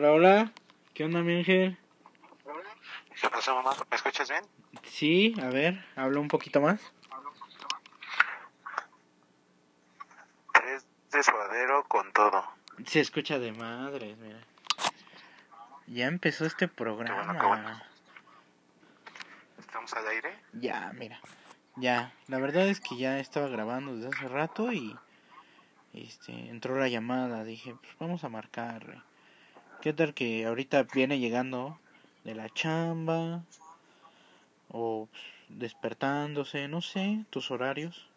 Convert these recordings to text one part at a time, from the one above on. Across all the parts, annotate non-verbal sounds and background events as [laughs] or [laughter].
Hola, hola. ¿Qué onda, mi ángel? ¿Qué pasó, mamá? ¿Me escuchas bien? Sí, a ver, habla un poquito más. Tres de suadero con todo. Se escucha de madres, mira. Ya empezó este programa. bueno, qué bueno. ¿Estamos al aire? Ya, mira. Ya, la verdad es que ya estaba grabando desde hace rato y este entró la llamada, dije, pues vamos a marcar. ¿Qué tal que ahorita viene llegando de la chamba o despertándose, no sé, tus horarios?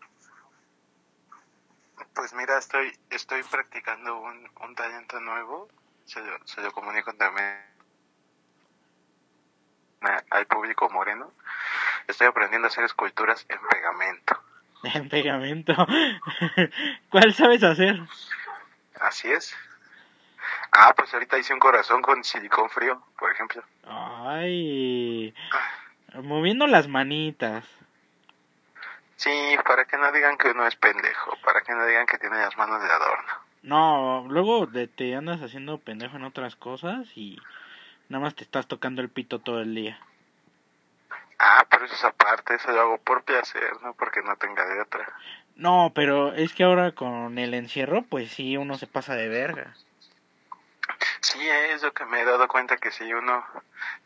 Pues mira, estoy estoy practicando un, un talento nuevo. Se lo, se lo comunico también al público moreno. Estoy aprendiendo a hacer esculturas en pegamento. [laughs] En pegamento. [laughs] ¿Cuál sabes hacer? Así es. Ah, pues ahorita hice un corazón con silicón frío, por ejemplo. Ay, moviendo las manitas. Sí, para que no digan que uno es pendejo, para que no digan que tiene las manos de adorno. No, luego de- te andas haciendo pendejo en otras cosas y nada más te estás tocando el pito todo el día. Ah, pero eso es aparte, eso lo hago por placer, no porque no tenga de otra. No, pero es que ahora con el encierro, pues sí, uno se pasa de verga. Sí, es lo que me he dado cuenta que si uno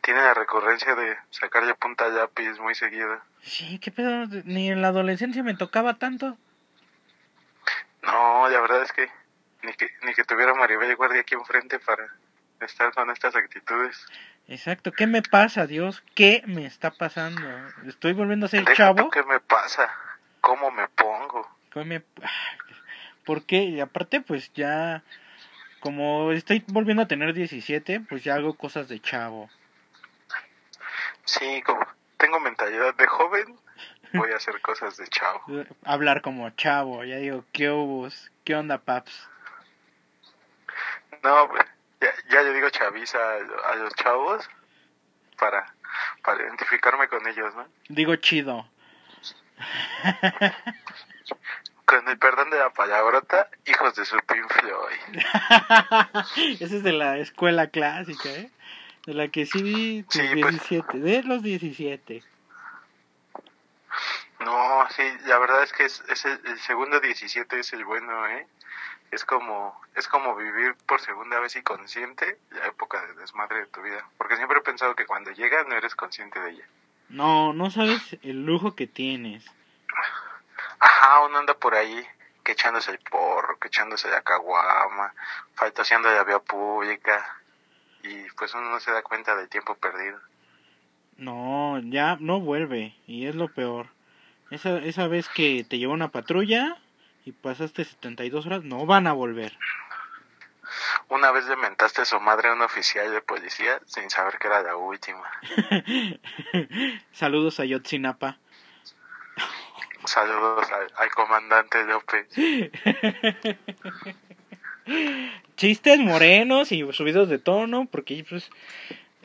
tiene la recurrencia de sacarle punta al lápiz muy seguido. Sí, qué pedo, ni en la adolescencia me tocaba tanto. No, la verdad es que ni que, ni que tuviera Maribel Guardia aquí enfrente para estar con estas actitudes. Exacto, ¿qué me pasa, Dios? ¿Qué me está pasando? ¿Estoy volviendo a ser Deja chavo? ¿Qué me pasa? ¿Cómo me pongo? ¿Qué me... ¿Por qué? Y aparte, pues ya... Como estoy volviendo a tener 17, pues ya hago cosas de chavo. Sí, como tengo mentalidad de joven, voy a hacer cosas de chavo. [laughs] Hablar como chavo, ya digo, ¿qué hubo? ¿Qué onda, paps? No, pues, ya, ya le digo chaviza a, a los chavos para, para identificarme con ellos, ¿no? Digo chido. [laughs] Con el perdón de la palabrota, hijos de su Pink Floyd. [laughs] Esa es de la escuela clásica, ¿eh? De la que sí, tus Sí, pues. 17, de los 17. No, sí, la verdad es que es, es el, el segundo 17 es el bueno, ¿eh? Es como, es como vivir por segunda vez y consciente la época de desmadre de tu vida. Porque siempre he pensado que cuando llega no eres consciente de ella. No, no sabes el lujo que tienes. Uno anda por ahí que echándose el porro, que echándose la caguama, faltoseando la vía pública. Y pues uno no se da cuenta del tiempo perdido. No, ya no vuelve, y es lo peor. Esa, esa vez que te llevó una patrulla y pasaste 72 horas, no van a volver. Una vez le mentaste a su madre a un oficial de policía sin saber que era la última. [laughs] Saludos a Yotzinapa. Saludos al, al comandante López. [laughs] Chistes morenos y subidos de tono, porque pues...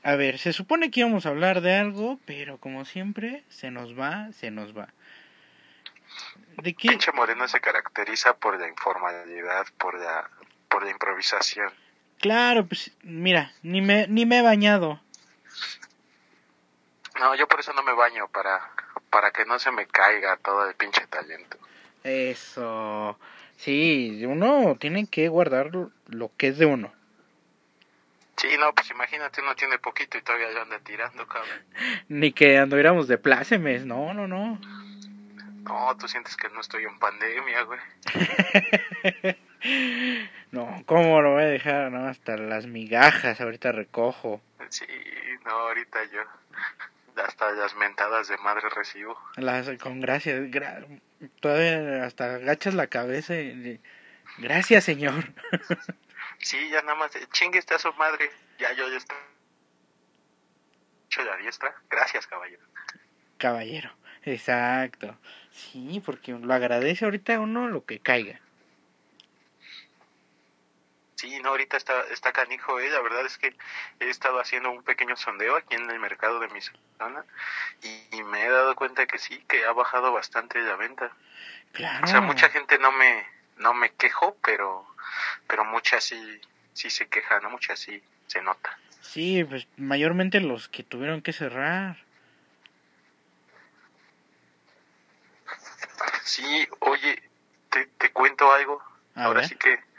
A ver, se supone que íbamos a hablar de algo, pero como siempre, se nos va, se nos va. ¿De qué? Pinche Moreno se caracteriza por la informalidad, por la, por la improvisación. Claro, pues mira, ni me, ni me he bañado. No, yo por eso no me baño, para, para que no se me caiga todo el pinche talento. Eso. Sí, uno tiene que guardar lo que es de uno. Sí, no, pues imagínate, uno tiene poquito y todavía lo anda tirando, cabrón. [laughs] Ni que anduviéramos de plácemes, no, no, no. No, tú sientes que no estoy en pandemia, güey. [laughs] No, ¿cómo lo voy a dejar? No, hasta las migajas ahorita recojo. Sí, no, ahorita yo hasta las mentadas de madre recibo. Las, con gracias. gra- todavía hasta agachas la cabeza y... Gracias, señor. [laughs] Sí, ya nada más, de, chingue está su madre. Ya yo ya estoy. Hecho la diestra. Gracias, caballero. Caballero. Exacto. Sí, porque lo agradece ahorita uno lo que caiga. Sí, no, ahorita está, está canijo, eh. La verdad es que he estado haciendo un pequeño sondeo aquí en el mercado de mi zona y, y me he dado cuenta que sí, que ha bajado bastante la venta. Claro. O sea, mucha gente no me, no me quejo, pero, pero mucha sí, sí se queja, ¿no? Mucha sí, se nota. Sí, pues mayormente los que tuvieron que cerrar. Sí, oye, te, te cuento algo. A Ahora ver. sí que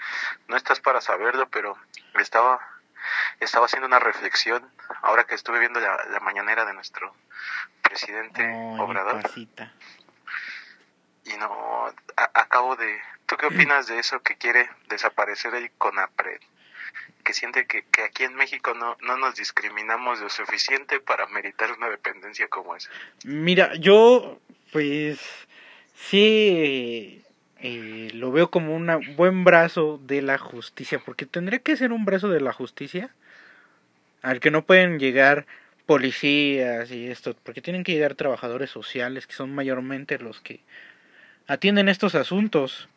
no estás para saberlo, pero estaba, estaba haciendo una reflexión ahora que estuve viendo la, la mañanera de nuestro presidente Obrador. Y no, a- acabo de... ¿Tú qué opinas de eso que quiere desaparecer el CONAPRED? Que siente que, que aquí en México no, no nos discriminamos lo suficiente para meritar una dependencia como esa. Mira, yo pues sí eh, lo veo como un buen brazo de la justicia, porque tendría que ser un brazo de la justicia al que no pueden llegar policías y esto, porque tienen que llegar trabajadores sociales, que son mayormente los que atienden estos asuntos,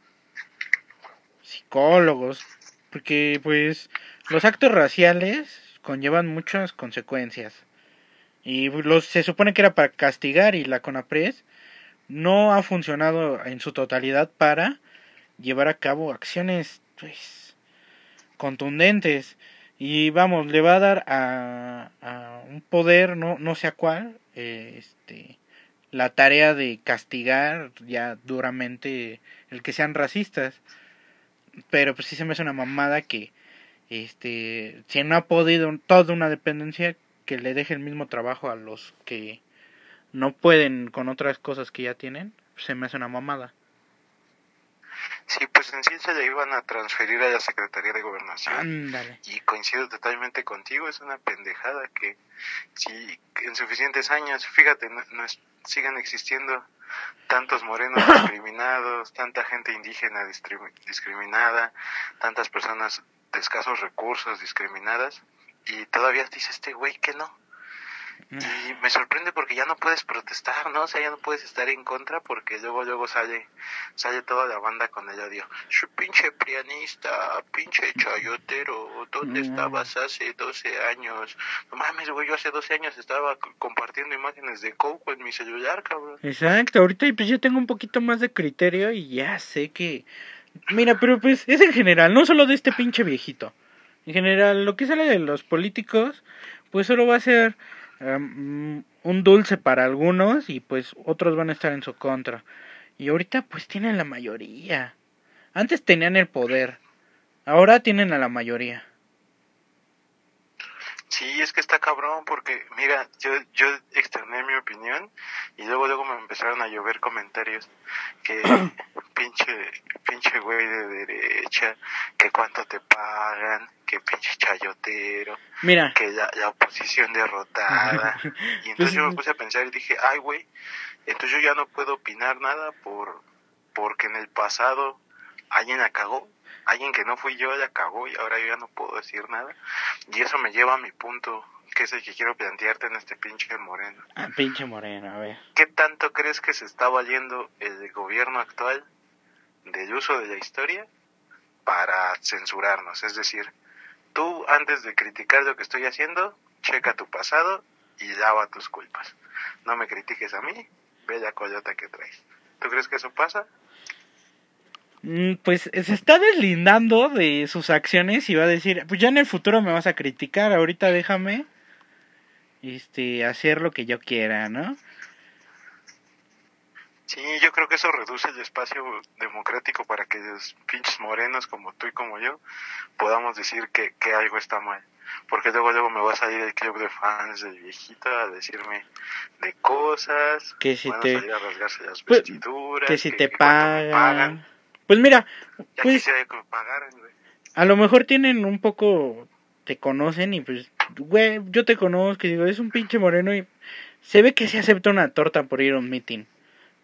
psicólogos, porque pues los actos raciales conllevan muchas consecuencias. Y los, se supone que era para castigar y la CONAPRES no ha funcionado en su totalidad para llevar a cabo acciones pues contundentes. Y vamos le va a dar a, a un poder no no sé a cuál este la tarea de castigar ya duramente el que sean racistas. Pero pues sí se me hace una mamada que este si no ha podido toda una dependencia que le deje el mismo trabajo a los que no pueden con otras cosas que ya tienen, se me hace una mamada. Sí, pues en sí se le iban a transferir a la Secretaría de Gobernación. Ándale. Y coincido totalmente contigo, es una pendejada que si en suficientes años, fíjate, no, no es- sigan existiendo tantos morenos [coughs] discriminados, tanta gente indígena discriminada, tantas personas de escasos recursos discriminadas, y todavía dice este güey que no. Y me sorprende porque ya no puedes protestar, ¿no? O sea, ya no puedes estar en contra porque luego, luego sale, sale toda la banda con el odio. Su pinche prianista, pinche chayotero, ¿dónde Mm. estabas hace 12 años? No mames, güey, yo hace 12 años estaba compartiendo imágenes de Coco en mi celular, cabrón. Exacto, ahorita pues yo tengo un poquito más de criterio y ya sé que... Mira, pero pues es en general, no solo de este pinche viejito. En general, lo que sale de los políticos, pues solo va a ser um, un dulce para algunos y pues otros van a estar en su contra. Y ahorita pues tienen la mayoría. Antes tenían el poder, ahora tienen a la mayoría. Sí, es que está cabrón porque, mira, yo, yo externé mi opinión y luego luego me empezaron a llover comentarios que [coughs] pinche, pinche güey de derecha, que cuánto te pagan, que pinche chayotero, Mira, que la, la oposición derrotada. [laughs] Y entonces Pues, yo me puse a pensar y dije, ay güey, entonces yo ya no puedo opinar nada por porque en el pasado alguien la cagó, alguien que no fui yo la cagó y ahora yo ya no puedo decir nada. Y eso me lleva a mi punto, que es el que quiero plantearte en este pinche moreno. ah, pinche moreno, a ver. ¿Qué tanto crees que se está valiendo el gobierno actual del uso de la historia para censurarnos? Es decir, tú antes de criticar lo que estoy haciendo, checa tu pasado y lava tus culpas. No me critiques a mí, ve la coyota que traes. ¿Tú crees que eso pasa? Mm, Pues se está deslindando de sus acciones y va a decir, pues ya en el futuro me vas a criticar, ahorita déjame este hacer lo que yo quiera, ¿no? Sí, yo creo que eso reduce el espacio democrático para que los pinches morenos como tú y como yo podamos decir que, que algo está mal. Porque luego luego me va a salir el club de fans del viejito a decirme de cosas, Que si van te- a salir a rasgarse las Pues, vestiduras, Que si te pagan. Pues mira, Ya pues a lo mejor tienen un poco, te conocen y pues, güey, yo te conozco y digo, es un pinche moreno y se ve que se acepta una torta por ir a un meeting.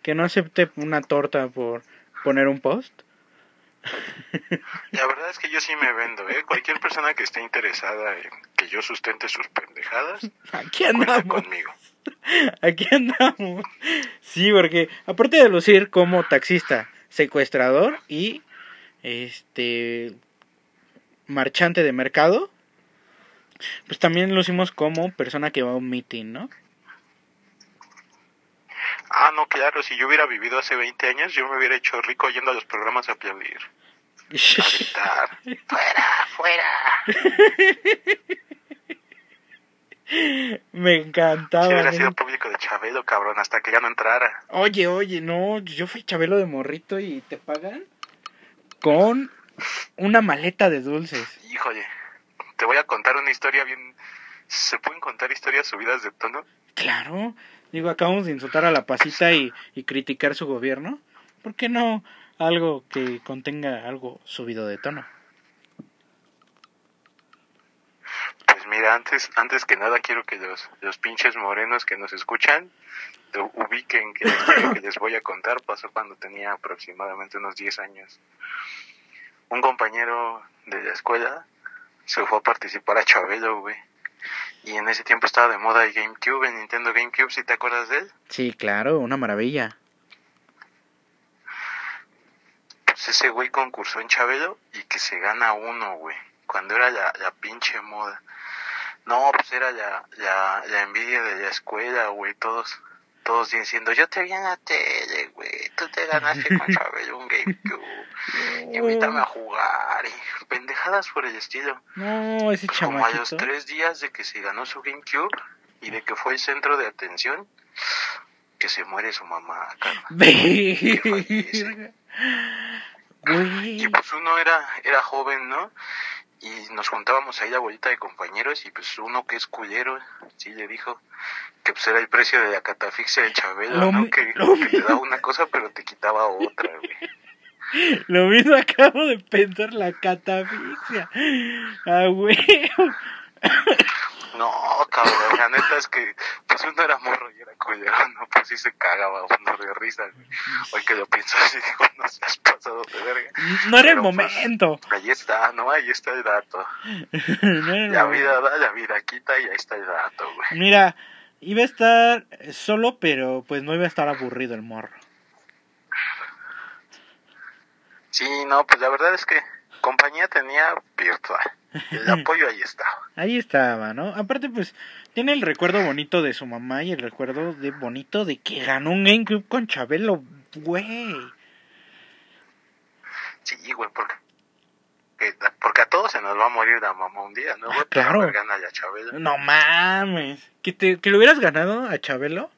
Que no acepte una torta por poner un post. La verdad es que yo sí me vendo, ¿eh? Cualquier persona que esté interesada en que yo sustente sus pendejadas, [laughs] Aquí andamos. conmigo. [laughs] Aquí andamos. Sí, porque aparte de lucir como taxista, secuestrador y este marchante de mercado, pues también lucimos como persona que va a un meeting, ¿no? Ah, no, claro, si yo hubiera vivido hace 20 años, yo me hubiera hecho rico yendo a los programas a aplaudir, a [laughs] gritar. ¡Fuera, fuera! [laughs] [laughs] Me encantaba. Si hubiera sido público de Chabelo, cabrón, hasta que ya no entrara. Oye, oye, no, yo fui Chabelo de morrito y te pagan con una maleta de dulces. Híjole, te voy a contar una historia bien... ¿Se pueden contar historias subidas de tono? Claro, digo, acabamos de insultar a la pasita y, y criticar su gobierno. ¿Por qué no algo que contenga algo subido de tono? Pues mira, antes, antes que nada quiero que los, los pinches morenos que nos escuchan lo ubiquen que la que les voy a contar pasó cuando tenía aproximadamente unos 10 años. Un compañero de la escuela se fue a participar a Chabelo, güey. Y en ese tiempo estaba de moda el GameCube, el Nintendo GameCube, si te acuerdas de él. Sí, claro, una maravilla. Pues ese güey concursó en Chabelo y que se gana uno, güey. Cuando era la, la pinche moda. No, pues era la, la, la envidia de la escuela, güey. Todos, todos diciendo, yo te vi en la tele, güey. Tú te ganaste con [laughs] Chabelo un GameCube. Invítame a jugar. Y pendejadas por el estilo. No, ese Pues como a los tres días de que se ganó su GameCube y de que fue el centro de atención, que se muere su mamá. [laughs] Verga. Güey. Y pues uno era, era joven, ¿no? Y nos juntábamos ahí la bolita de compañeros y pues uno que es culero, sí le dijo que pues era el precio de la catafixia de Chabelo, Lo ¿no? Que, que te daba una cosa pero te quitaba otra, güey. [laughs] Lo mismo acabo de pensar, la catafixia. Ah, güey. [laughs] No, cabrón, la neta es que pues uno era morro y era culero, ¿no? Pues sí se cagaba uno de risa, güey. Hoy que lo pienso así, [laughs] digo, no seas pasado de verga. No era el pues, momento. Ahí está, ¿no? Ahí está el dato. [laughs] No era La vida da, la vida quita y ahí está el dato, güey. Mira, iba a estar solo, pero pues no iba a estar aburrido el morro. Sí, no, pues la verdad es que compañía tenía virtual. El apoyo ahí estaba. Ahí estaba, ¿no? Aparte, pues, tiene el recuerdo bonito de su mamá y el recuerdo de bonito de que ganó un GameCube con Chabelo, güey. Sí, güey, porque, que- porque a todos se nos va a morir la mamá un día, ¿no? güey? Ah, claro. Gana Chabelo. No mames. Que, te, que lo hubieras ganado a Chabelo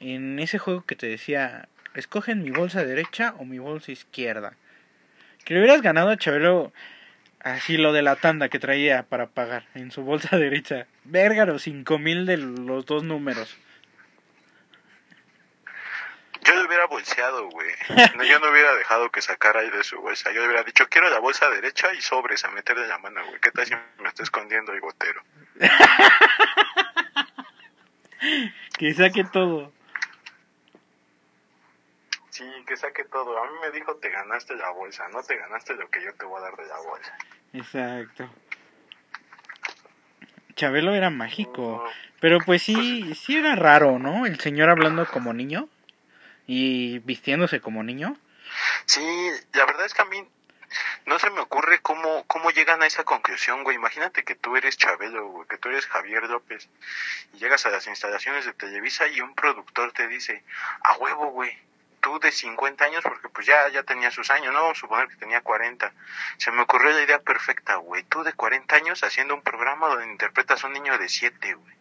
en ese juego que te decía, escogen mi bolsa derecha o mi bolsa izquierda. Que le hubieras ganado a Chabelo así lo de la tanda que traía para pagar en su bolsa [laughs] derecha. Verga, los cinco mil de los dos números. Yo le hubiera bolseado, güey. No, yo no hubiera dejado que sacara ahí de su bolsa. Yo le hubiera dicho, quiero la bolsa derecha y sobres a meterle la mano, güey. ¿Qué tal si me está escondiendo el gotero? [laughs] Que saque todo. Sí, que saque todo. A mí me dijo, te ganaste la bolsa. No te ganaste lo que yo te voy a dar de la bolsa. Exacto. Chabelo era mágico. No, Pero pues sí, sí era raro, ¿no? El señor hablando como niño y vistiéndose como niño. Sí, la verdad es que a mí no se me ocurre cómo, cómo llegan a esa conclusión, güey. Imagínate que tú eres Chabelo, güey, que tú eres Javier López y llegas a las instalaciones de Televisa y un productor te dice, a huevo, güey, tú de 50 años, porque pues ya, ya tenía sus años, ¿no? Vamos a suponer que tenía 40. Se me ocurrió la idea perfecta, güey. Tú de 40 años haciendo un programa donde interpretas a un niño de 7, güey.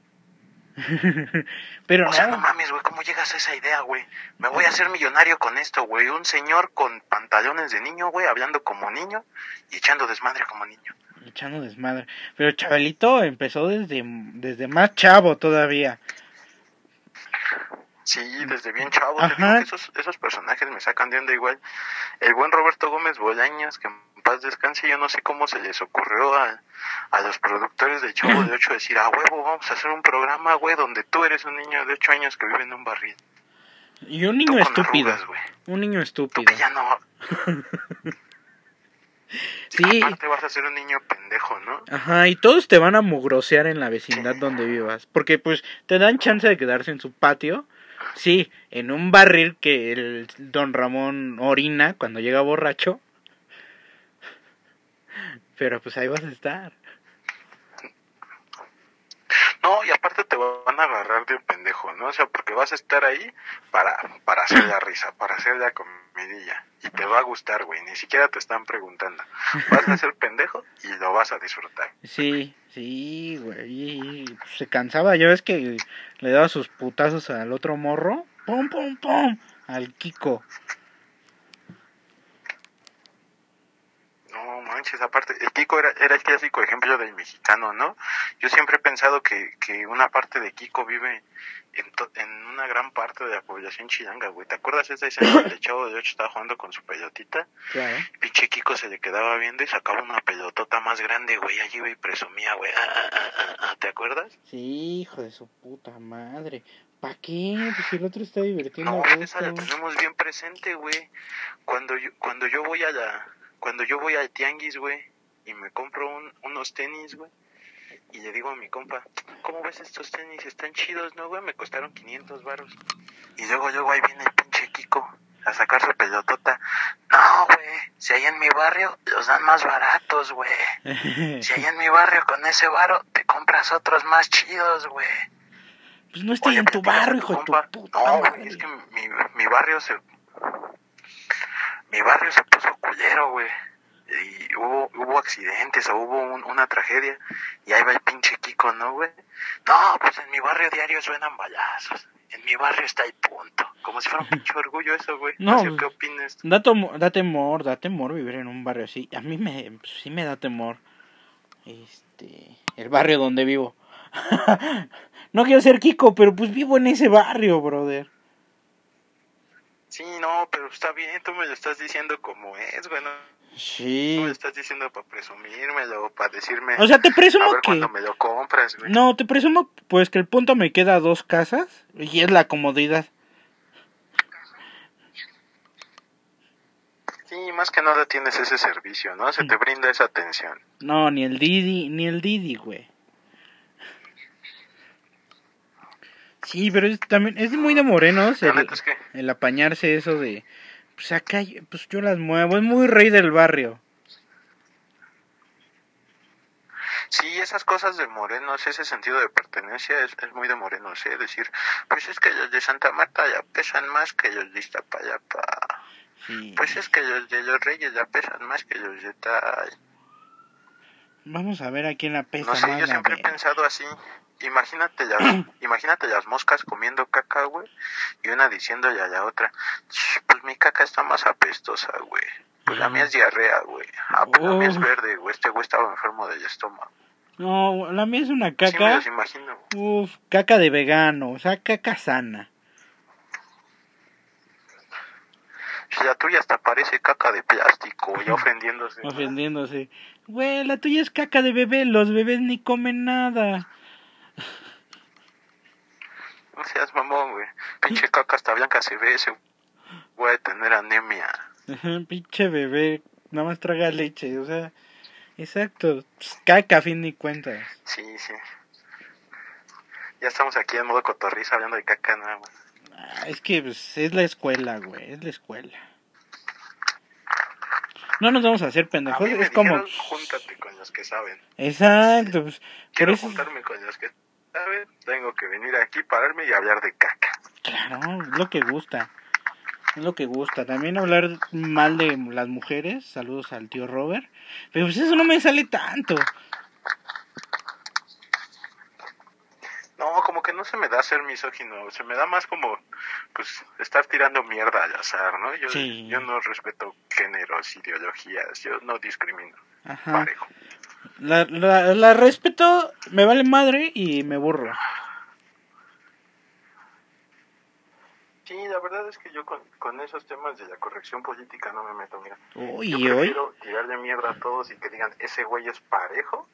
[laughs] Pero O sea, no no, mames, güey, ¿cómo llegas a esa idea, güey? Me voy a hacer millonario con esto, güey. Un señor con pantalones de niño, güey, hablando como niño y echando desmadre como niño. echando desmadre. Pero Chabelito empezó desde, desde más chavo todavía. Sí, desde bien chavo. Te digo que esos, esos personajes me sacan de onda igual. El buen Roberto Gómez Bolaños, que en paz descanse, yo no sé cómo se les ocurrió a, a los productores del Chavo de 8 decir, a huevo, vamos a hacer un programa, güey, donde tú eres un niño de 8 años que vive en un barril. Y un Tú niño estúpido. arrugas. Un niño Tú estúpido. que ya no... [laughs] Sí. Aparte vas a ser un niño pendejo, ¿no? Ajá, y todos te van a mugrosear en la vecindad donde vivas. Porque pues te dan chance de quedarse en su patio. Sí, en un barril que el don Ramón orina cuando llega borracho. Pero pues ahí vas a estar. No, y aparte te van a agarrar de pendejo, ¿no? O sea, porque vas a estar ahí para, para hacer la risa, para hacer la comidilla. Y te va a gustar, güey. Ni siquiera te están preguntando. Vas a ser pendejo y lo vas a disfrutar. Sí, sí, güey. Se cansaba, ya ves que le daba sus putazos al otro morro. ¡Pum, pum, pum! Al Kiko. No manches, aparte, el Kiko era, era el clásico ejemplo del mexicano, ¿no? Yo siempre he pensado que, que una parte de Kiko vive en, to- en una gran parte de la población chilanga, güey. ¿Te acuerdas esa escena [coughs] donde el chavo de ocho estaba jugando con su pelotita? Claro. Pinche Kiko se le quedaba viendo y sacaba una pelotota más grande, güey. Allí iba y presumía, güey. Ah, ah, ah, ¿Te acuerdas? Sí, hijo de su puta madre. ¿Para qué? Pues si el otro está divirtiendo No, a esa la tenemos bien presente, güey. Cuando yo, cuando yo voy a la, cuando yo voy al tianguis, güey, y me compro un, unos tenis, güey, y le digo a mi compa, ¿cómo ves estos tenis? Están chidos, ¿no, güey? Me costaron 500 baros. Y luego, luego ahí viene el pinche Kiko a sacar su pelotota. No, güey, si hay en mi barrio, los dan más baratos, güey. Si hay en mi barrio con ese varo, te compras otros más chidos, güey. pues no estoy Oye, en tu barrio, hijo de tu puta No, güey, es que mi, mi barrio se... Mi barrio se culero, güey. Y hubo, hubo accidentes o hubo un- una tragedia. Y ahí va el pinche Kiko, ¿no, güey? No, pues en mi barrio diario suenan balazos. En mi barrio está el punto. Como si fuera un pinche [laughs] orgullo eso, güey. No, No sé pues- qué opinas. Da, da temor, da temor vivir en un barrio así. A mí me, pues, sí me da temor. Este, el barrio donde vivo. [laughs] no quiero ser Kiko, pero pues vivo en ese barrio, brother. Sí, no, pero está bien. Tú me lo estás diciendo como es, güey. Sí. me lo estás diciendo para presumírmelo, para decirme... O sea, te a presumo ver que... cuándo me lo compras, güey. No, te presumo pues que el punto me queda a dos casas y es la comodidad. Sí, más que nada tienes ese servicio, ¿no? Se te brinda esa atención. No, ni el Didi, ni el Didi, güey. Sí, pero es también es muy de morenos el, neta es que, el apañarse eso de pues acá pues yo las muevo, es muy rey del barrio. sí, esas cosas de morenos, ese sentido de pertenencia es, es muy de morenos, ¿eh? Decir, pues es que los de Santa Marta ya pesan más que los de Iztapalapa. Sí. Pues es que los de los Reyes ya pesan más que los de tal. Vamos a ver a quién la pesa No sé, más yo siempre he pensado así. Imagínate las, [clears throat] imagínate las moscas comiendo caca, güey, y una diciéndole a la otra, "Ch, pues mi caca está más apestosa, güey. Pues la mía es diarrea, güey. Ah, pues la mía es Uf. verde, güey. Este güey estaba enfermo del estómago. No, la mía es una Sí me caca. los imagino. Uf, caca de vegano, o sea, caca sana. La tuya hasta parece caca de plástico, ya [laughs] ofendiéndose. Ofendiéndose. Güey, la tuya es caca de bebé, los bebés ni comen nada. [laughs] No seas mamón, güey. Pinche caca hasta blanca se ve ese. Voy a tener anemia. Ajá, Pinche bebé, nada más traga leche, o sea, exacto, pues, caca a fin de cuentas. Sí, sí. Ya estamos aquí en modo cotorriza hablando de caca nada más. Ah, es que pues, es la escuela, güey, es la escuela. No nos vamos a hacer A pendejos, mí me es como... júntate con los que saben. Exacto, pues, por Quiero eso... juntarme con los que saben. Tengo que venir aquí, pararme y hablar de caca. Claro, es lo que gusta. Es lo que gusta. También hablar mal de las mujeres. Saludos al tío Robert. Pero pues eso no me sale tanto. No, como que no se me da ser misógino, se me da más como, pues, estar tirando mierda al azar, ¿no? Yo, Sí. yo no respeto géneros, ideologías, yo no discrimino, Ajá. parejo. La, la, la respeto, me vale madre y me burro. Sí, la verdad es que yo con, con esos temas de la corrección política no me meto, mira. Uy, yo y hoy. prefiero tirarle mierda a todos y que digan, ese güey es parejo,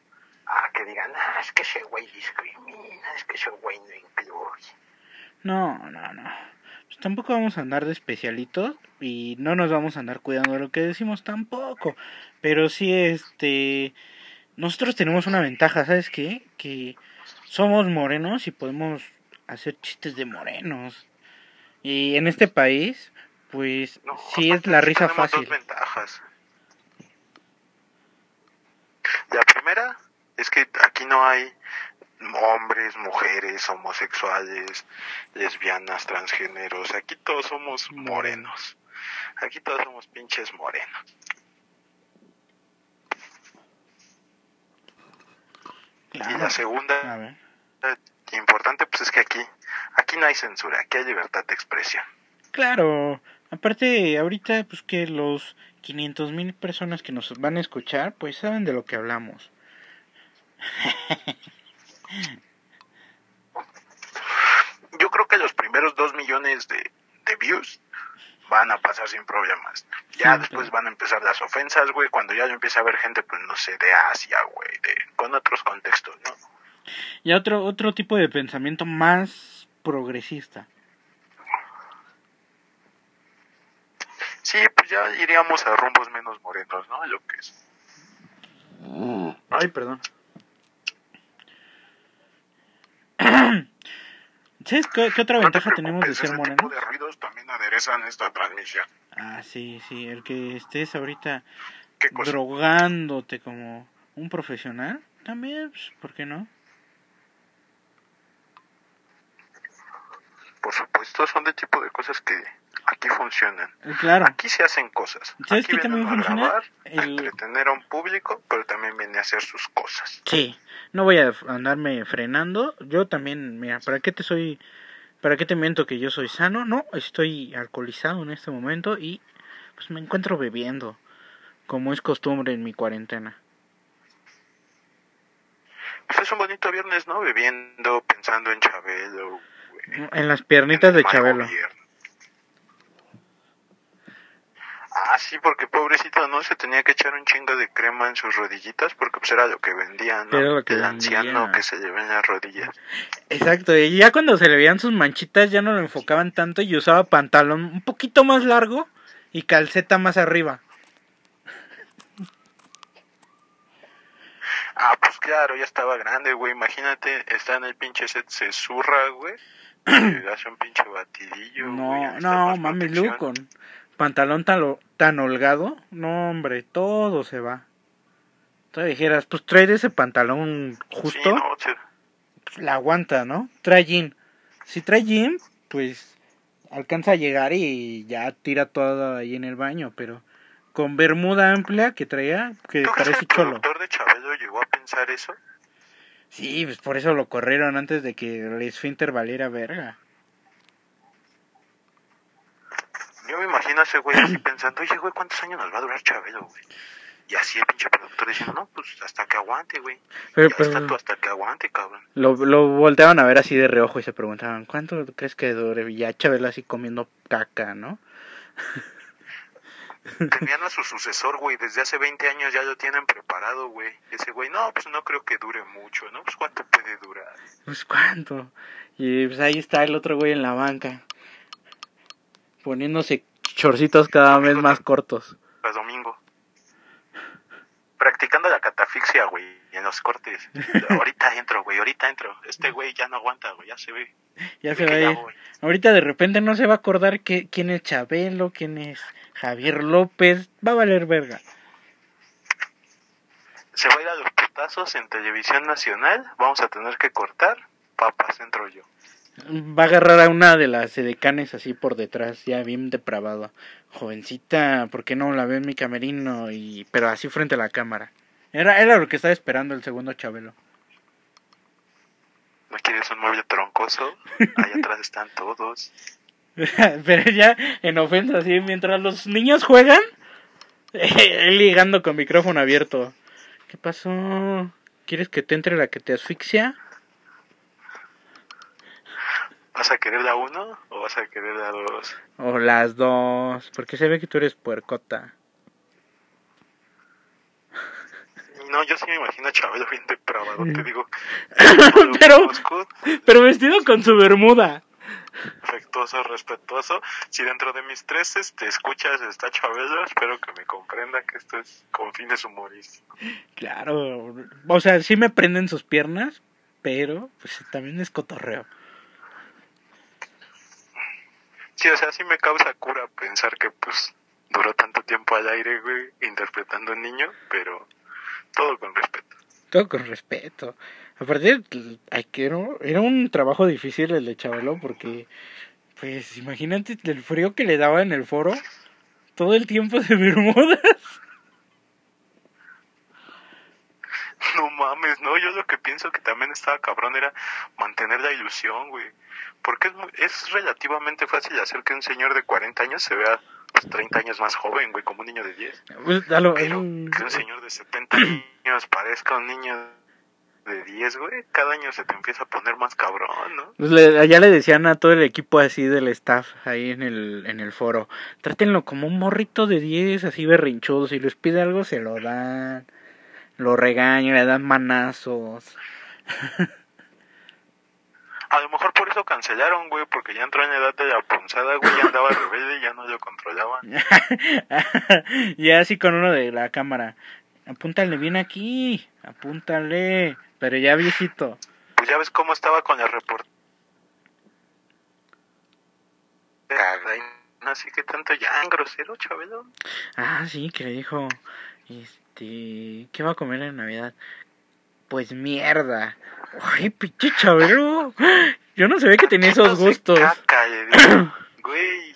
a que digan, ah, es que ese güey discrimina, es que ese güey no incluye. No, no, no. Pues tampoco vamos a andar de especialitos y no nos vamos a andar cuidando de lo que decimos tampoco. Pero sí, este. Nosotros tenemos una ventaja, ¿sabes qué? Que somos morenos y podemos hacer chistes de morenos. Y en este país, pues No, sí es la risa fácil. Dos ventajas. La primera es que aquí no hay hombres, mujeres, homosexuales, lesbianas, transgéneros. Aquí todos somos morenos. Aquí todos somos pinches morenos. Y la segunda, A ver. importante, pues es que aquí, aquí no hay censura, aquí hay libertad de expresión. Claro, aparte ahorita pues que los 500 mil personas que nos van a escuchar pues saben de lo que hablamos. Yo creo que los primeros dos millones de, de views van a pasar sin problemas. Ya Sí, después van a empezar las ofensas, güey, cuando ya empieza a haber gente, pues no sé, de Asia, güey, de, con otros contextos, ¿no? Y otro otro tipo de pensamiento más progresista. Sí, pues ya iríamos a rumbos menos morenos, ¿no? Lo que es. Ay, perdón. [clears throat] [clears throat] ¿Sabes qué, qué otra No te ventaja tenemos de ser ese morenos? de ruidos también aderezan esta transmisión. Ah, sí, sí, el que estés ahorita drogándote como un profesional, también, pues, ¿por qué no? Por supuesto, son de tipo de cosas que aquí funcionan. Eh, Claro, Aquí se hacen cosas. ¿Sabes aquí qué también a funciona? grabar, a entretener a un público, pero también viene a hacer sus cosas. sí, no voy a andarme frenando, yo también, mira, ¿para qué te soy, para qué te miento que yo soy sano? No, estoy alcoholizado en este momento y pues me encuentro bebiendo, como es costumbre en mi cuarentena. Pues es un bonito viernes, ¿no? Bebiendo, pensando en Chabelo. En las piernitas en de Chabelo. Ah, sí, porque pobrecito, ¿no? Se tenía que echar un chingo de crema en sus rodillitas porque pues era lo que vendían, ¿no? Era lo que El vendía. anciano que se lleva en las rodillas. Exacto, y ya cuando se le veían sus manchitas ya no lo enfocaban tanto y usaba pantalón un poquito más largo y calceta más arriba. Ah, pues claro, ya estaba grande, güey. Imagínate, está en el pinche set, se zurra, güey. y [clears throat] hace un pinche batidillo, No, no, mami protección. Pantalón tan, lo- tan holgado, no hombre, todo se va. Tú dijeras, pues trae de ese pantalón justo, Sí, no, se- pues, la aguanta, ¿no? Trae jean. Si trae jean, pues alcanza a llegar y ya tira todo ahí en el baño, pero con bermuda amplia que traía, que ¿Tú crees que parece el cholo. productor de Chabelo llegó a pensar eso? Sí, pues por eso lo corrieron antes de que el esfínter valiera verga. Yo me imagino a ese güey así pensando, oye, güey, ¿cuántos años nos va a durar Chabelo, güey? Y así el pinche productor diciendo, no, pues hasta que aguante, güey. Pero, pues, está tú hasta que aguante, cabrón. lo, lo volteaban a ver así de reojo y se preguntaban, ¿cuánto crees que dure? Y ya Chabelo así comiendo caca, ¿no? [laughs] Tenían a su sucesor, güey, desde hace 20 años ya lo tienen preparado, güey. Ese güey, no, pues no creo que dure mucho, ¿no? Pues cuánto puede durar. Pues cuánto. Y pues ahí está el otro güey en la banca. Poniéndose chorcitos cada vez más cortos. Pues domingo. Practicando la catafixia, güey, en los cortes. ahorita entro, güey, ahorita entro. Este güey ya no aguanta, güey, ya se ve. [laughs] Ya Ve se voy. Ahorita de repente no se va a acordar que, quién es Chabelo, quién es Javier López. Va a valer verga. Se va a ir a los putazos en televisión nacional. Vamos a tener que cortar. Papas, entro yo. Va a agarrar a una de las edecanes así por detrás, ya bien depravada. Jovencita, ¿por qué no la veo en mi camerino? y Pero así frente a la cámara. Era, era lo que estaba esperando el segundo Chabelo. ¿No quieres un mueble troncoso? Allá atrás están todos. [laughs] Pero ya en ofensa, así, mientras los niños juegan, [laughs] él ligando con micrófono abierto. ¿Qué pasó? ¿Quieres que te entre la que te asfixia? ¿Vas a querer la uno o vas a querer la dos? O las dos, porque se ve que tú eres puercota. No, yo sí me imagino a Chabelo bien depravado, te digo. [laughs] Pero- vestido con su bermuda. afectuoso, respetuoso. Si dentro de mis tres este, escuchas está Chabelo, espero que me comprenda que esto es con fines humorísticos. Claro, o sea, sí me prenden sus piernas, pero pues también es cotorreo. Sí, o sea, sí me causa cura pensar que pues duró tanto tiempo al aire, güey, interpretando a un niño, pero todo con respeto. Todo con respeto. Aparte, era un trabajo difícil el de Chabelo porque, pues, imagínate el frío que le daba en el foro todo el tiempo de Bermudas. [laughs] No mames, no, yo lo que pienso que también estaba cabrón era mantener la ilusión, güey. Porque es, es relativamente fácil hacer que un señor de 40 años se vea pues, 30 años más joven, güey, como un niño de 10. Pues, Pero que un señor de 70 años [clears throat] parezca un niño de 10, güey, cada año se te empieza a poner más cabrón, ¿no? Pues le- allá le decían a todo el equipo así del staff ahí en el, en el foro, trátenlo como un morrito de 10, así berrinchudo, si les pide algo se lo dan, lo regañan, le dan manazos. A lo mejor por eso cancelaron, güey, porque ya entró en edad de la punzada, güey, ya andaba rebelde y ya no lo controlaban. [laughs] y así con uno de la cámara, apúntale bien aquí, apúntale, pero ya viejito. Pues ya ves cómo estaba con la reportera. Así que tanto ya, grosero, Chabelo. Ah, sí, que le dijo, este, ¿qué va a comer en Navidad? Pues mierda. Ay, pinche chabelo. Yo no sabía que tenía esos Taquitos de gustos. caca. Güey,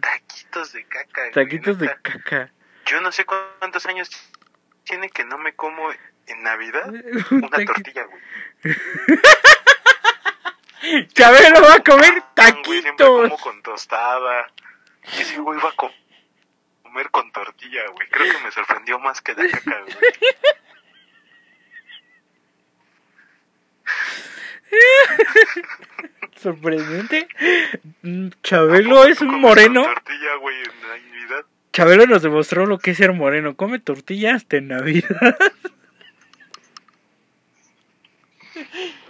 taquitos de caca. güey, Taquitos de caca. Yo no sé cuántos años tiene que no me como en Navidad Un [laughs] una tortilla, güey. Chabelo va a comer güey, Siempre taquitos. como con tostada. Y ese güey va a co- comer con tortilla, güey. Creo que me sorprendió más que la caca, güey. Sorprendente. Mm, Chabelo es un moreno. con tortilla, güey, en Navidad. Chabelo nos demostró lo que es ser moreno. Come tortilla hasta en Navidad. [laughs]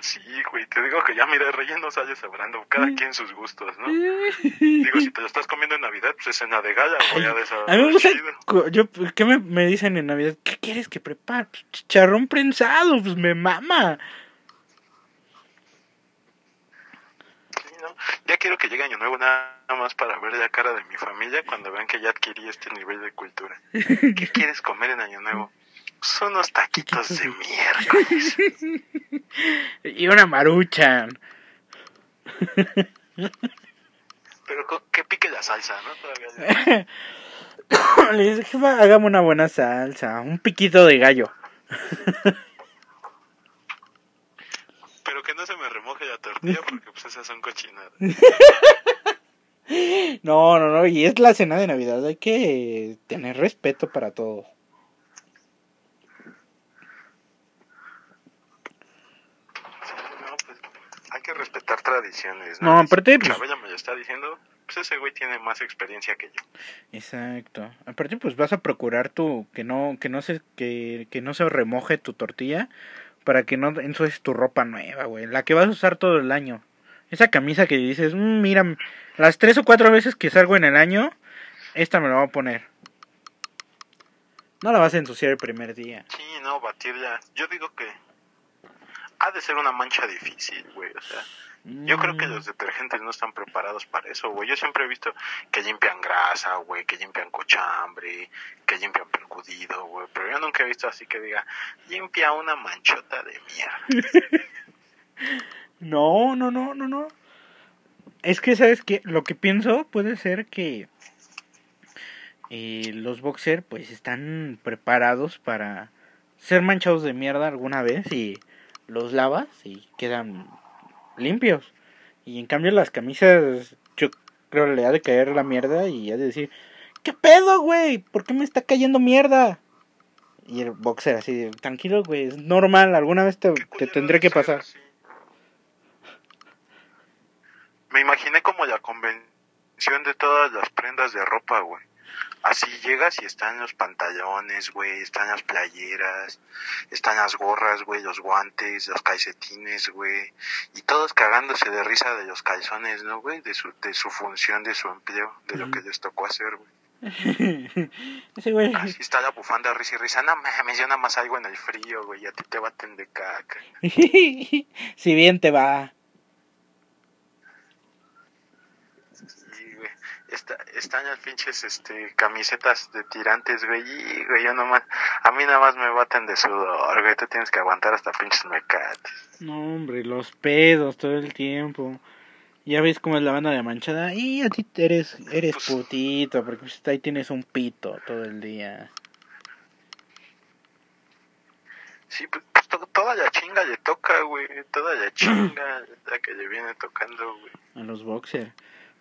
Sí, güey, te digo que ya, mira, relleno sale sobrando. Cada quien sus gustos, ¿no? Digo, si te lo estás comiendo en Navidad, pues es cena de gala, güey, ya de esa. A mí me gusta. chido. co- Yo, ¿Qué me, me dicen en Navidad? ¿Qué quieres que prepare? Pues, Chicharrón prensado, pues me mama. Sí, ¿no? Ya quiero que llegue Año Nuevo nada más para ver la cara de mi familia cuando vean que ya adquirí este nivel de cultura. ¿Qué [laughs] quieres comer en Año Nuevo? Son unos taquitos de miércoles. [laughs] Y una maruchan. Pero que pique la salsa, ¿no? Todavía. Le [laughs] dije, jefa, hágame una buena salsa. Un piquito de gallo. [laughs] Pero que no se me remoje la tortilla porque pues esas son cochinadas. No, no, no. Y es la cena de Navidad. Hay que tener respeto para todo. Sí, no, pues hay que respetar tradiciones. No, aparte, pues- Chabela me lo está diciendo, pues ese güey tiene más experiencia que yo. Exacto. Aparte, pues vas a procurar tu que no que no se que, que no se remoje tu tortilla para que no ensucies tu ropa nueva, güey, la que vas a usar todo el año. Esa camisa que dices, "Mm, mira, las tres o cuatro veces que salgo en el año, esta me la voy a poner. No la vas a ensuciar el primer día. Sí, no, batir ya. Yo digo que ha de ser una mancha difícil, güey. O sea, yo creo que Mm, los detergentes no están preparados para eso, güey. Yo siempre he visto que limpian grasa, güey, que limpian cochambre, que limpian percudido, güey. Pero yo nunca he visto así que diga, limpia una manchota de mierda. [laughs] No, no, no, no, no. Es que, ¿sabes qué? Lo que pienso puede ser que eh, los boxer pues están preparados para ser manchados de mierda alguna vez y los lavas y quedan limpios. Y en cambio las camisas yo creo le ha de caer la mierda y ha de decir, ¿qué pedo, güey? ¿Por qué me está cayendo mierda? Y el boxer así, tranquilo, güey, es normal, alguna vez te, te tendré que pasar. así. Me imaginé como la convención de todas las prendas de ropa, güey. Así llegas y están los pantalones, güey, están las playeras, están las gorras, güey, los guantes, los calcetines, güey, y todos cagándose de risa de los calzones, ¿no, güey? De su, de su función, de su empleo, de lo que les tocó hacer, [laughs] güey. Así está la bufanda risa y risa, no mames, yo nada más algo en el frío, güey, y a ti te baten de caca. [laughs] si bien te va. Sí, güey. Está, están las pinches este, camisetas de tirantes, güey. Y, güey, yo nomás, a mí nada más me baten de sudor, güey. Tú tienes que aguantar hasta pinches mecates. No, hombre, los pedos todo el tiempo. Ya ves cómo es la banda de manchada. Y a ti eres, eres Pues- putito, porque pues, ahí tienes un pito todo el día. Sí, pues, pues todo chinga le toca, güey. Toda la [clears throat] chinga la que le viene tocando, güey. A los boxer.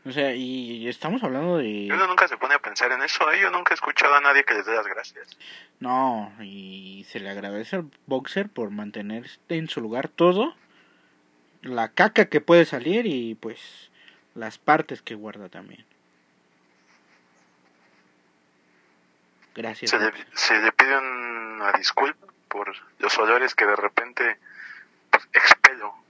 O sea, y estamos hablando de... Uno nunca se pone a pensar en eso, ¿eh? Yo nunca he escuchado a nadie que les dé las gracias. No, y se le agradece al boxer por mantener en su lugar todo. La caca que puede salir y pues las partes que guarda también. Gracias. Se le, se le pide una disculpa por los olores que de repente pues, expelo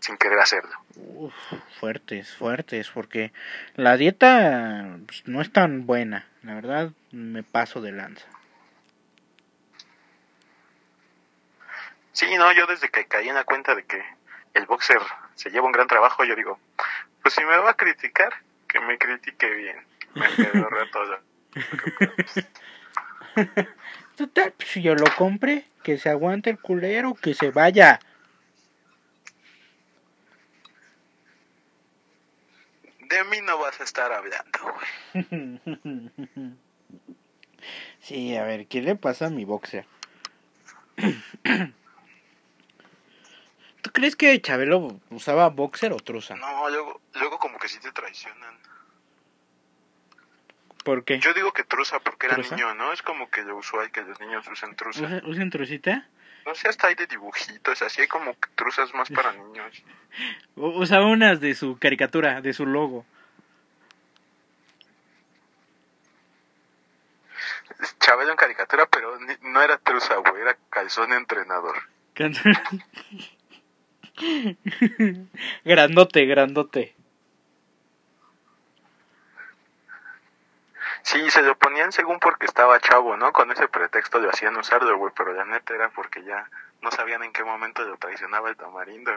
sin querer hacerlo. Uf, fuertes, fuertes, porque la dieta pues, no es tan buena. La verdad, me paso de lanza. Sí, no, yo desde que caí en la cuenta de que el boxer se lleva un gran trabajo, yo digo, pues si me va a criticar, que me critique bien. Me quedo rato lo- Total, pues, si yo lo compré, que se aguante el culero, que se vaya. De mí no vas a estar hablando, güey. [laughs] Sí, a ver, ¿qué le pasa a mi boxer? [clears throat] ¿Tú crees que Chabelo usaba boxer o truza? No, luego, luego como que sí te traicionan. ¿Por qué? Yo digo que truza porque era niño, ¿no? Es como que lo usual que los niños usen truza. ¿Usa- ¿Usan trucita? No sé, hasta hay de dibujitos, así hay como truzas más para niños. [laughs] Usaba unas de su caricatura, de su logo. Chabelo en caricatura, pero no era truza, güey, era calzón entrenador. [laughs] Grandote, grandote. Sí, se lo ponían según porque estaba chavo, ¿no? Con ese pretexto lo hacían usarlo, güey, pero la neta era porque ya no sabían en qué momento lo traicionaba el tamarindo.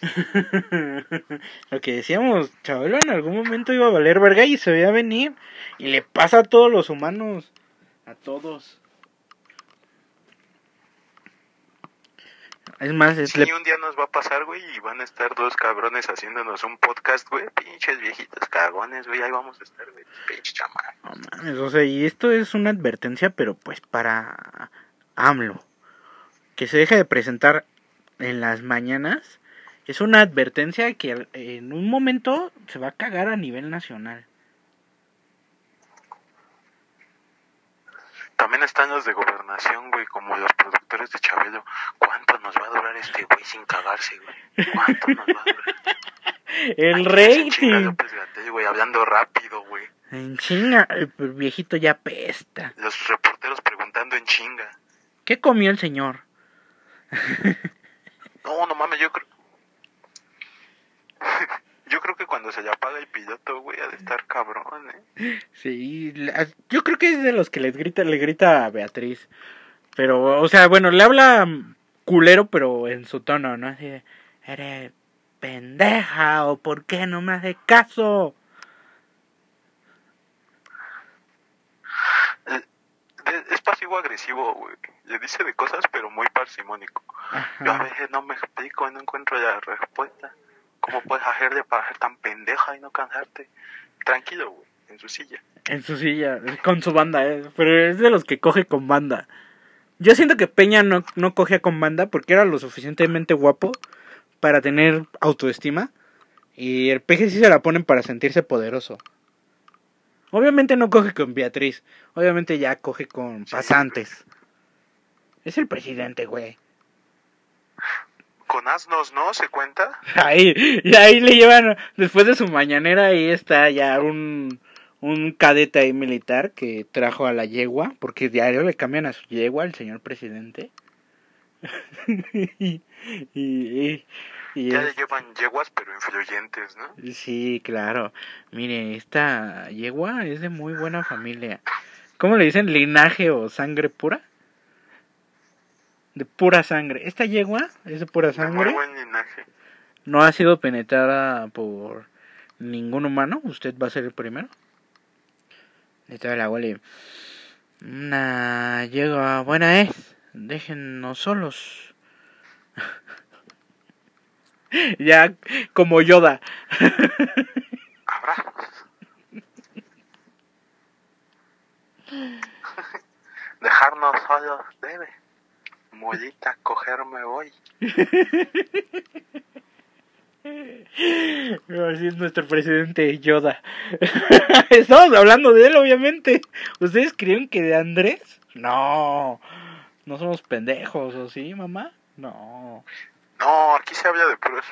[laughs] Lo que decíamos, Chabelo en algún momento iba a valer verga y se veía venir. Y le pasa a todos los humanos. A todos. Es más, es Sí, le- un día nos va a pasar, güey, y van a estar dos cabrones haciéndonos un podcast, güey. Pinches viejitos cagones, güey, ahí vamos a estar, güey. Pinche chamaco. No mames, o sea, y esto es una advertencia, pero pues para AMLO. Que se deje de presentar en las mañanas. Es una advertencia que al- en un momento se va a cagar a nivel nacional. También están los de gobernación, güey, como los productores de Chabelo. ¿Cuánto nos va a durar este güey sin cagarse, güey? ¿Cuánto nos va a durar? [laughs] El. López-Gatell, güey, hablando rápido, güey. En chinga, el viejito ya pesta. Los reporteros preguntando en chinga. ¿Qué comió el señor? No, no mames, yo creo... yo creo que cuando se le apaga el piloto, güey, ha de estar cabrón, ¿eh? Sí, la- yo creo que es de los que les grita, le grita a Beatriz. Pero, o sea, bueno, le habla culero, pero en su tono, ¿no? Así de, eres pendeja o por qué no me haces caso. Es, es pasivo-agresivo, güey. Le dice de cosas, pero muy parsimónico. Yo a veces no me explico y no encuentro la respuesta. ¿Cómo puedes hacerle para ser tan pendeja y no cansarte? Tranquilo, güey, en su silla. En su silla, con su banda, ¿eh? pero es de los que coge con banda. Yo siento que Peña no, no cogía con banda porque era lo suficientemente guapo para tener autoestima. Y el peje sí se la ponen para sentirse poderoso. Obviamente no coge con Beatriz. Obviamente ya coge con pasantes. Es el presidente, güey. Con asnos, ¿no? ¿Se cuenta? [laughs] Ahí, y ahí le llevan, después de su mañanera, ahí está ya un, un cadete ahí militar que trajo a la yegua, porque diario le cambian a su yegua al señor presidente. [laughs] y, y, y Ya es- le llevan yeguas, pero influyentes, ¿no? sí, claro. Mire, esta yegua es de muy buena familia. ¿Cómo le dicen? ¿Linaje o sangre pura? De pura sangre. Esta yegua es de pura De muy sangre. buen linaje. no ha sido penetrada por ningún humano, usted va a ser el primero. Esta la huele. Una llega buena es. Déjennos solos. [laughs] ya como Yoda. [laughs] [laughs] Dejarnos solos debe. Mollita, cogerme hoy. [laughs] Así es nuestro presidente Yoda. [laughs] Estamos hablando de él, obviamente. ¿Ustedes creen que de Andrés? No. No somos pendejos, ¿o sí, mamá? No. No, aquí se habla de puros.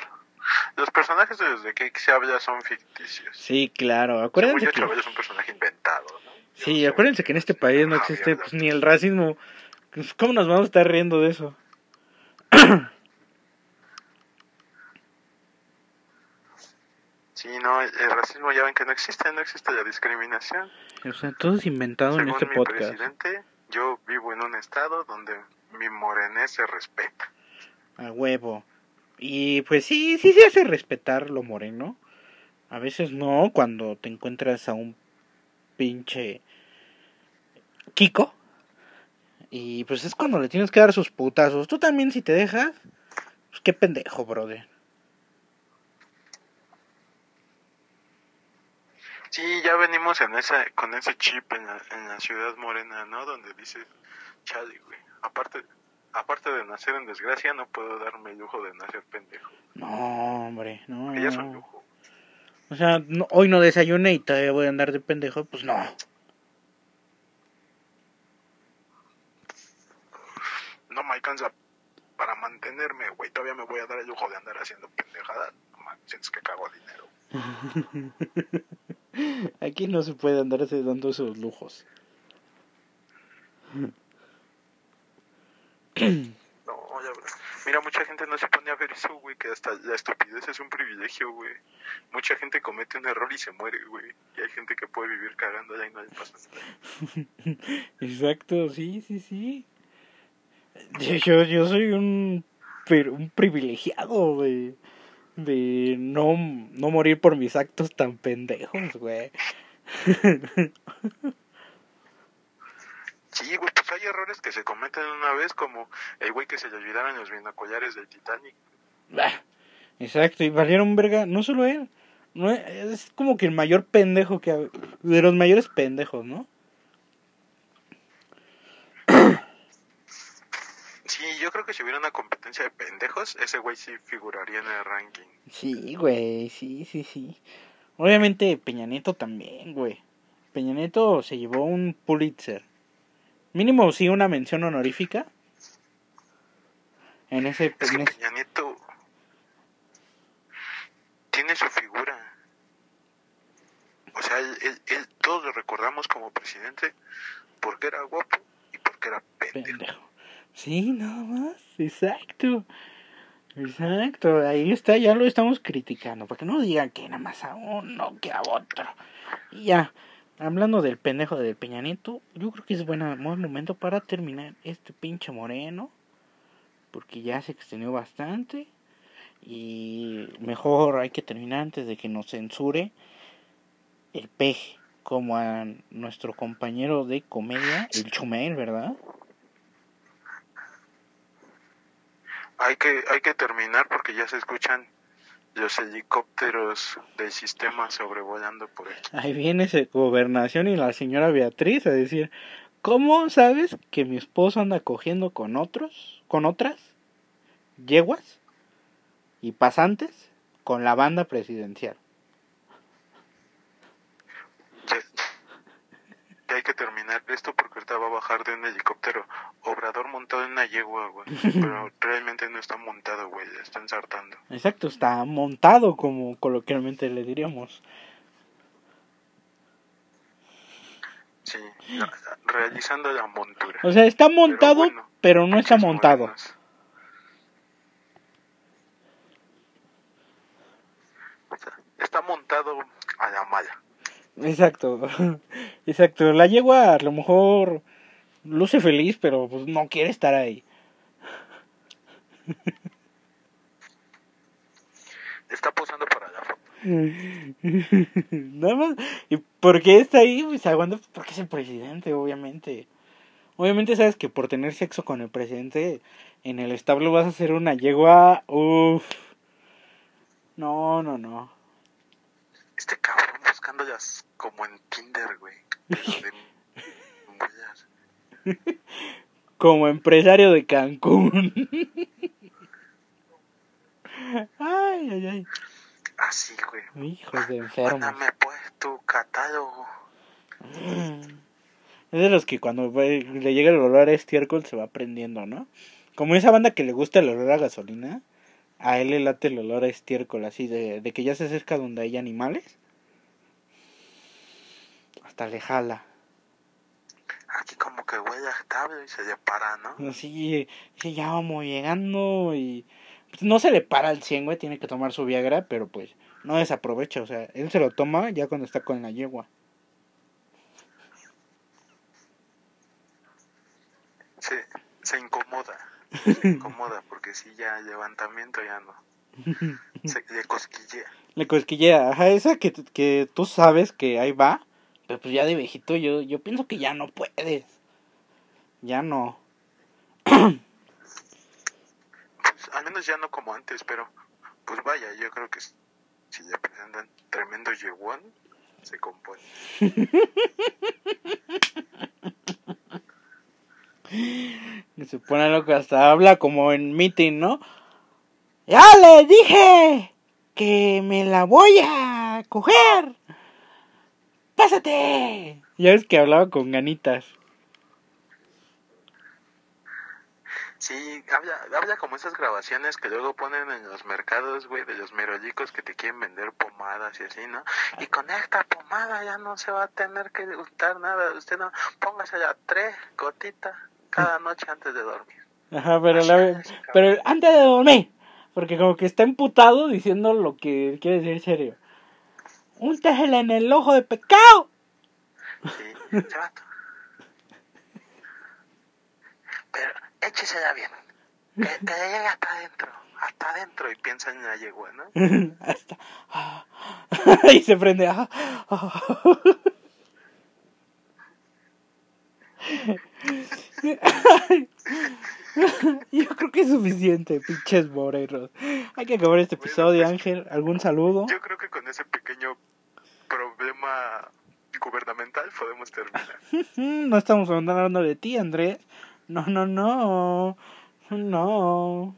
Los personajes de los de que se habla son ficticios. Sí, claro. Según Acuérdense yo, que... Es un personaje inventado, ¿no? Sí, acuérdense que en este país no Ah, existe pues, ni el racismo. Pues, ¿Cómo nos vamos a estar riendo de eso? Sí, no, el racismo ya ven que no existe, no existe la discriminación. O sea, todo es inventado en Según este mi podcast. presidente, yo vivo en un estado donde mi morenés se respeta. A huevo. Y pues sí, sí se hace respetar lo moreno. A veces no, cuando te encuentras a un pinche Kiko. Y pues es cuando le tienes que dar sus putazos. Tú también si te dejas. Pues qué pendejo, brother. Sí, ya venimos en esa, con ese chip en la, en la ciudad morena, ¿no? Donde dice, chale, güey, aparte, aparte de nacer en desgracia, no puedo darme el lujo de nacer pendejo. No, hombre, no. Que ya es un no. lujo. O sea, no- hoy no desayuné y todavía voy a andar de pendejo. Pues no. No me alcanza para mantenerme, güey. Todavía me voy a dar el lujo de andar haciendo pendejadas. No manches, que cago dinero. [laughs] Aquí no se puede andarse dando esos lujos. [clears throat] No, ya. Mira, mucha gente no se pone a ver eso, güey, que hasta la estupidez es un privilegio, güey. Mucha gente comete un error y se muere, güey. Y hay gente que puede vivir cagando allá y no le pasa nada. [laughs] Exacto, sí, sí, sí. Yo, yo, soy un, un privilegiado, güey. De no, no morir por mis actos tan pendejos, güey. Sí, güey, pues hay errores que se cometen una vez, como el güey que se le olvidaron los binoculares del Titanic. Bah, Exacto, y valieron verga, no solo él. No, es como que el mayor pendejo que... ha- De los mayores pendejos, ¿no? Sí, yo creo que si hubiera una competencia de pendejos, ese güey sí figuraría en el ranking. Sí, güey, sí, sí, sí. Obviamente Peña Nieto también, güey. Peña Nieto se llevó un Pulitzer. Mínimo sí una mención honorífica. En ese... Es que en ese- Peña Nieto tiene su figura. O sea, él, él- él- todos lo recordamos como presidente porque era guapo y porque era pendejo. pendejo. Sí, nada más. Exacto. Exacto. Ahí está, ya lo estamos criticando. Para que no digan que nada más a uno que a otro. Y ya. Hablando del pendejo del Peña Nieto, yo creo que es buena, buen momento para terminar este pinche moreno. Porque ya se extendió bastante. Y mejor hay que terminar antes de que nos censure el peje. Como a nuestro compañero de comedia, el Chumel, ¿verdad? Hay que, hay que terminar porque ya se escuchan los helicópteros del sistema sobrevolando por aquí. Ahí viene ese gobernación y la señora Beatriz a decir, ¿cómo sabes que mi esposo anda cogiendo con otros, con otras yeguas y pasantes con la banda presidencial? Ya, ya hay que terminar esto porque ahorita va a bajar de un helicóptero. Obrador montado en una yegua, güey. [laughs] Pero realmente no está montado, güey. Está ensartando. Exacto, está montado como coloquialmente le diríamos. Sí, realizando la montura. O sea, está montado, bueno, pero no está montado. Está montado a la mala. Exacto, [laughs] exacto. La yegua a lo mejor luce feliz, pero pues no quiere estar ahí. [laughs] Está posando para la foto. [laughs] Nada más. ¿Y por qué está ahí? Pues aguanta porque es el presidente, obviamente. Obviamente sabes que por tener sexo con el presidente en el establo vas a hacer una yegua. Uff. No, no, no. Este cabrón buscándolas como en Tinder, güey. De como empresario de Cancún. ay, ay, ay. Así, güey. Hijos de enfermos. Mándame pues tu catálogo. Es de los que cuando le llega el olor a estiércol se va prendiendo, ¿no? Como esa banda que le gusta el olor a gasolina, a él le late el olor a estiércol, así de, de que ya se acerca donde hay animales. Hasta le jala. Aquí como que huele estable y se le para, ¿no? Así, sí, ya vamos llegando y... pues, no se le para al 100, güey, tiene que tomar su Viagra, pero pues no desaprovecha, o sea, él se lo toma ya cuando está con la yegua. Se, se incomoda. [laughs] Se incomoda porque si ya levantamiento ya no. [laughs] Se le cosquillea. Le cosquillea, ajá, esa que, que tú sabes que ahí va, pero pues ya de viejito yo, yo pienso que ya no puedes. Ya no. Pues, al menos ya no como antes, pero pues vaya, yo creo que si le presentan tremendo yeguón, se compone. [laughs] Se pone loco, hasta habla como en meeting, ¿no? Ya le dije que me la voy a coger. Pásate. Ya ves que hablaba con ganitas. Sí, habla, habla como esas grabaciones que luego ponen en los mercados, güey, de los merolicos que te quieren vender pomadas y así, ¿no? Y con esta pomada ya no se va a tener que gustar nada. Usted no, póngase ya tres gotitas cada noche antes de dormir. Ajá, pero, la, pero antes de dormir. Porque como que está emputado diciendo lo que quiere decir serio. Úntesela en el ojo de pecado. Sí, se va. Pero échesela bien. Que, que le llegue hasta adentro, hasta adentro y piensa en la yegua, ¿no? [laughs] Hasta- [laughs] y se prende. [laughs] Yo creo que es suficiente, pinches moreros. Hay que acabar este episodio, Ángel. ¿Algún saludo? Yo creo que con ese pequeño problema gubernamental podemos terminar. [laughs] No estamos hablando de ti, Andrés. No, no, no. No.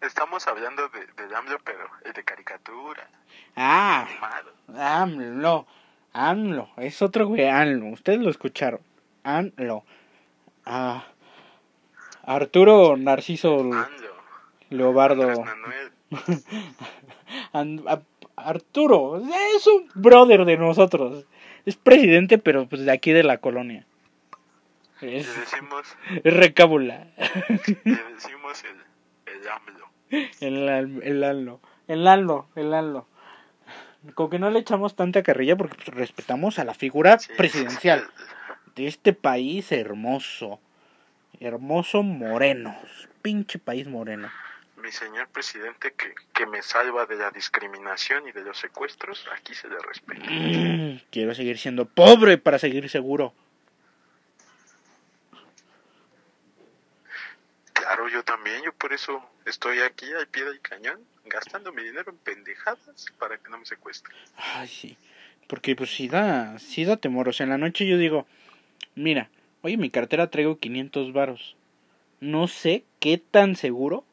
Estamos hablando de, de AMLO, pero el de caricatura, Ah. AMLO. AMLO. Es otro güey, AMLO. Ustedes lo escucharon. AMLO. Ah, Arturo Narciso Leobardo. [laughs] Arturo. Es un brother de nosotros. Es presidente, pero pues de aquí de la colonia. Le Es, decimos, [laughs] es recábula. le [laughs] decimos el, el AMLO. El, el AMLO. El AMLO. El AMLO. Como que no le echamos tanta carrilla porque pues, respetamos a la figura Sí, presidencial de este país hermoso. Hermoso moreno. Pinche país moreno. Mi señor presidente que, que me salva de la discriminación y de los secuestros, aquí se le respeta. Mm, quiero seguir siendo pobre para seguir seguro. Claro, yo también, yo por eso estoy aquí al pie del cañón, gastando mi dinero en pendejadas para que no me secuestren. Ay, sí. Porque pues sí da, sí da temor. O sea, en la noche yo digo, mira, oye, mi cartera traigo 500 varos. No sé qué tan seguro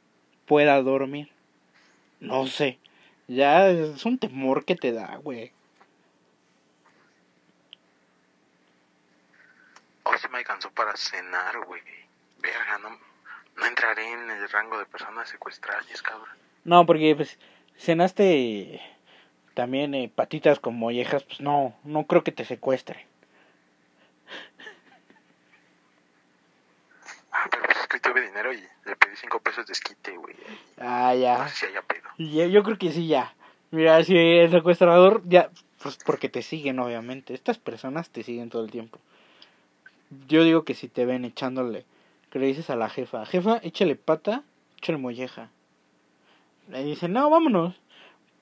pueda dormir. No sé. Ya es un temor que te da, güey. Hoy se me alcanzó para cenar, güey. Verga, no, no entraré en el rango de personas secuestradas, cabrón. No, porque pues cenaste también eh, patitas con mollejas, pues no, no creo que te secuestren. Ah, pero pues es que tuve dinero y le pedí cinco pesos de esquite, güey. Ah, No ya. sé si haya pedo. Ya, Yo creo que sí, ya. Mira, si el secuestrador, ya, pues porque te siguen, obviamente. Estas personas te siguen todo el tiempo. Yo digo que si te ven echándole, que le dices a la jefa, jefa, échale pata, échale molleja. Le dice, no, vámonos.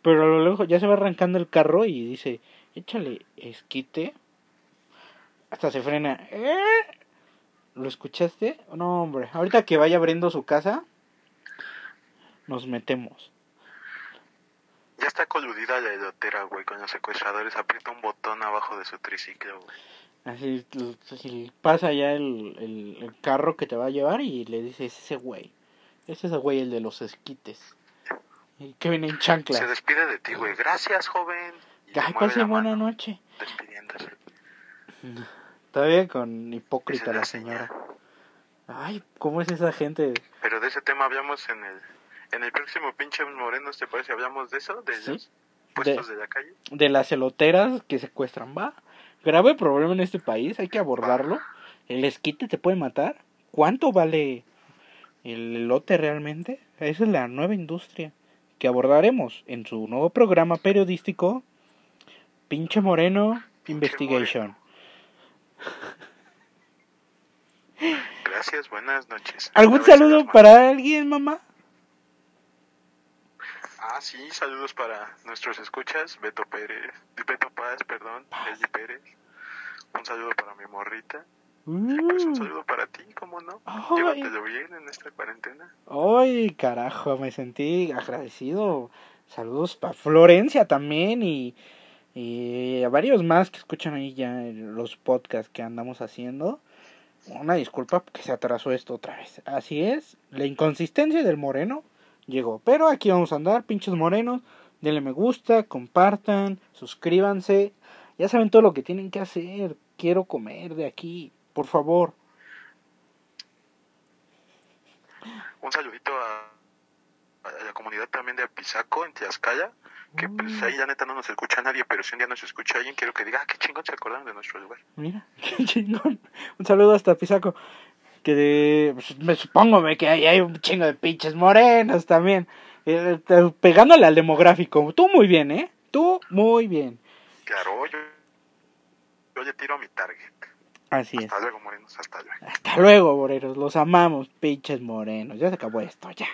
Pero a lo lejos ya se va arrancando el carro y dice, échale esquite. Hasta se frena. ¿Eh? ¿Lo escuchaste? No, hombre. Ahorita que vaya abriendo su casa, nos metemos. Ya está coludida la elotera, güey, con los secuestradores. Aprieta un botón abajo de su triciclo, güey. Así pasa ya el, el, el, carro que te va a llevar y le dices ese güey. Ese es el güey el de los esquites. Que viene en chanclas. Se despide de ti, güey. Gracias, joven. Ay, pase buena noche. Despidiéndose. [laughs] Todavía con hipócrita la señora. Ay, ¿cómo es esa gente? Pero de ese tema hablamos en el en el próximo pinche Moreno, ¿te parece? ¿Hablamos de eso? ¿De los puestos de, la calle? De las eloteras que secuestran, va. Grave problema en este país, hay que abordarlo. El esquite te puede matar. ¿Cuánto vale el elote realmente? Esa es la nueva industria que abordaremos en su nuevo programa periodístico Pinche Moreno Investigation. Gracias, buenas noches. ¿Algún saludo para alguien, mamá? Ah, sí, saludos para nuestros escuchas, Beto Pérez, Beto Paz, perdón, Eli Pérez. Un saludo para mi morrita. Pues un saludo para ti, ¿cómo no? Llévatelo bien en esta cuarentena. Ay, carajo, me sentí agradecido. Saludos para Florencia también y, y a varios más que escuchan ahí ya los podcasts que andamos haciendo. Una disculpa porque se atrasó esto otra vez. Así es, la inconsistencia del moreno llegó. Pero aquí vamos a andar, pinches morenos. Denle me gusta, compartan, suscríbanse. Ya saben todo lo que tienen que hacer. Quiero comer de aquí por favor. Un saludito a, la comunidad también de Apizaco, en Tlaxcala, que pues mm. ahí la neta no nos escucha nadie, pero si un día nos escucha alguien, quiero que diga, ah, qué chingón se acordaron de nuestro lugar. Mira, [laughs] qué chingón. Un saludo hasta Apizaco. Que pues, me supongo que hay, hay un chingo de pinches morenos también. Eh, eh, pegándole al demográfico. Tú muy bien, ¿eh? Tú muy bien. Claro, yo, yo le tiro a mi target. Así es. Hasta luego, morenos. Hasta luego. Hasta luego, morenos. Los amamos, pinches morenos. Ya se acabó esto, ya.